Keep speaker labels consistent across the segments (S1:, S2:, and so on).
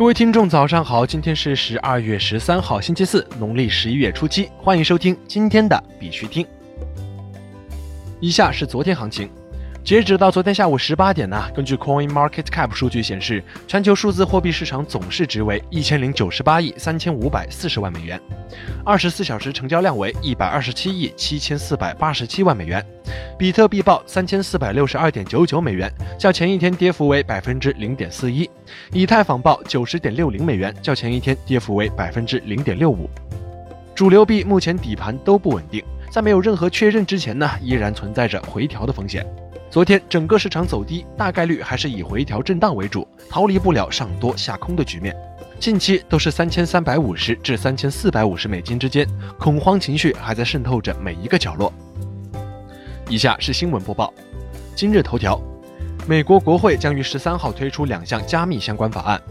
S1: 各位听众，早上好！今天是十二月十三号，星期四，农历十一月初七。欢迎收听今天的必须听。以下是昨天行情。截止到昨天下午十八点呢，根据 Coin Market Cap 数据显示，全球数字货币市场总市值为一千零九十八亿三千五百四十万美元，二十四小时成交量为一百二十七亿七千四百八十七万美元。比特币报三千四百六十二点九九美元，较前一天跌幅为百分之零点四一；以太坊报九十点六零美元，较前一天跌幅为百分之零点六五。主流币目前底盘都不稳定，在没有任何确认之前呢，依然存在着回调的风险。昨天整个市场走低，大概率还是以回调震荡为主，逃离不了上多下空的局面。近期都是三千三百五十至三千四百五十美金之间，恐慌情绪还在渗透着每一个角落。以下是新闻播报。今日头条：美国国会将于十三号推出两项加密相关法案。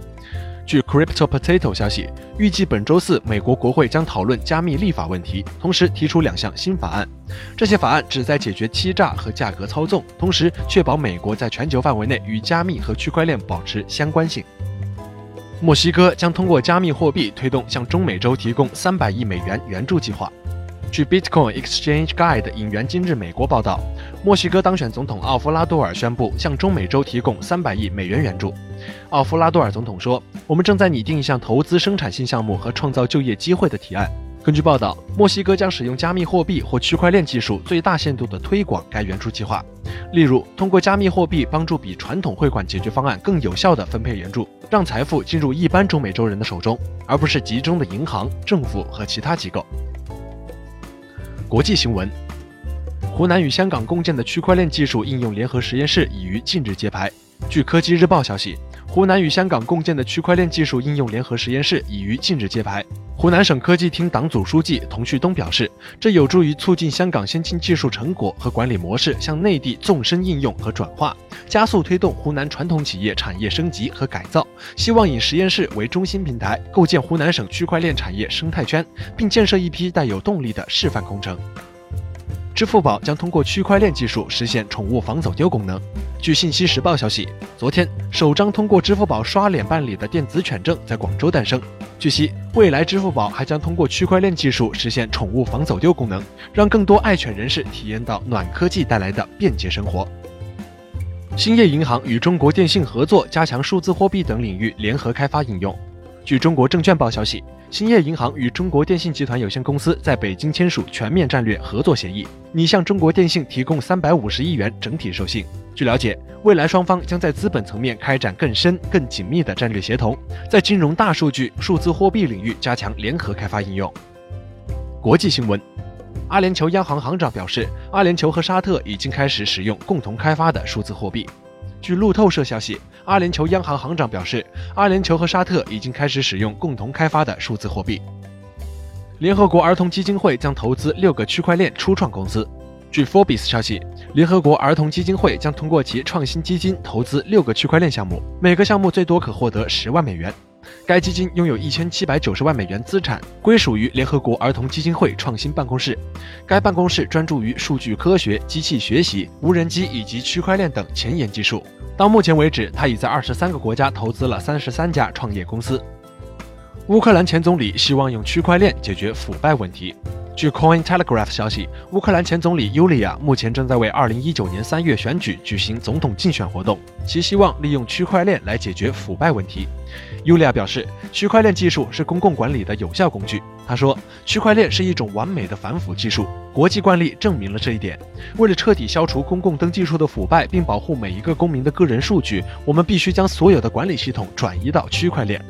S1: 据 Crypto Potato 消息，预计本周四美国国会将讨论加密立法问题，同时提出两项新法案。这些法案旨在解决欺诈和价格操纵，同时确保美国在全球范围内与加密和区块链保持相关性。墨西哥将通过加密货币推动向中美洲提供三百亿美元援助计划。据 Bitcoin Exchange Guide 引援今日美国报道，墨西哥当选总统奥夫拉多尔宣布向中美洲提供三百亿美元援助。奥夫拉多尔总统说：“我们正在拟定一项投资生产性项目和创造就业机会的提案。”根据报道，墨西哥将使用加密货币或区块链技术，最大限度地推广该援助计划。例如，通过加密货币帮助比传统汇款解决方案更有效地分配援助，让财富进入一般中美洲人的手中，而不是集中的银行、政府和其他机构。国际新闻：湖南与香港共建的区块链技术应用联合实验室已于近日揭牌。据科技日报消息，湖南与香港共建的区块链技术应用联合实验室已于近日揭牌。湖南省科技厅党组书记童旭东表示，这有助于促进香港先进技术成果和管理模式向内地纵深应用和转化，加速推动湖南传统企业产业升级和改造。希望以实验室为中心平台，构建湖南省区块链产业生态圈，并建设一批带有动力的示范工程。支付宝将通过区块链技术实现宠物防走丢功能。据信息时报消息，昨天首张通过支付宝刷脸办理的电子犬证在广州诞生。据悉，未来支付宝还将通过区块链技术实现宠物防走丢功能，让更多爱犬人士体验到暖科技带来的便捷生活。兴业银行与中国电信合作，加强数字货币等领域联合开发应用。据中国证券报消息。兴业银行与中国电信集团有限公司在北京签署全面战略合作协议，拟向中国电信提供三百五十亿元整体授信。据了解，未来双方将在资本层面开展更深、更紧密的战略协同，在金融、大数据、数字货币领域加强联合开发应用。国际新闻：阿联酋央行行长表示，阿联酋和沙特已经开始使用共同开发的数字货币。据路透社消息，阿联酋央行行长表示，阿联酋和沙特已经开始使用共同开发的数字货币。联合国儿童基金会将投资六个区块链初创公司。据 Forbes 消息，联合国儿童基金会将通过其创新基金投资六个区块链项目，每个项目最多可获得十万美元。该基金拥有一千七百九十万美元资产，归属于联合国儿童基金会创新办公室。该办公室专注于数据科学、机器学习、无人机以及区块链等前沿技术。到目前为止，他已在二十三个国家投资了三十三家创业公司。乌克兰前总理希望用区块链解决腐败问题。据 Coin Telegraph 消息，乌克兰前总理尤利亚目前正在为2019年3月选举举行总统竞选活动，其希望利用区块链来解决腐败问题。尤利亚表示，区块链技术是公共管理的有效工具。他说，区块链是一种完美的反腐技术，国际惯例证明了这一点。为了彻底消除公共登记处的腐败，并保护每一个公民的个人数据，我们必须将所有的管理系统转移到区块链。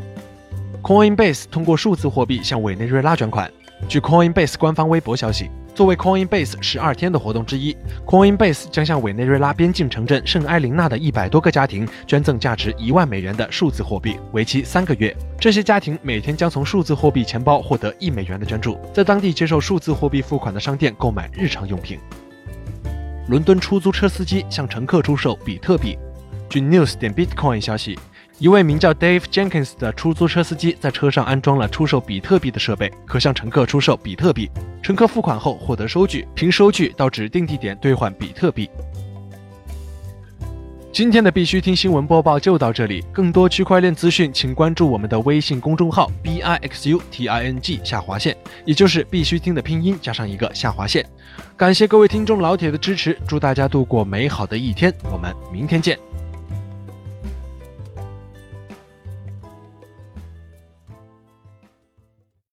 S1: Coinbase 通过数字货币向委内瑞拉捐款。据 Coinbase 官方微博消息，作为 Coinbase 十二天的活动之一，Coinbase 将向委内瑞拉边境城镇圣埃琳娜的一百多个家庭捐赠价值一万美元的数字货币，为期三个月。这些家庭每天将从数字货币钱包获得一美元的捐助，在当地接受数字货币付款的商店购买日常用品。伦敦出租车司机向乘客出售比特币。据 News 点 Bitcoin 消息。一位名叫 Dave Jenkins 的出租车司机在车上安装了出售比特币的设备，可向乘客出售比特币。乘客付款后获得收据，凭收据到指定地点兑换比特币。今天的必须听新闻播报就到这里，更多区块链资讯，请关注我们的微信公众号 b i x u t i n g 下划线，也就是必须听的拼音加上一个下划线。感谢各位听众老铁的支持，祝大家度过美好的一天，我们明天见。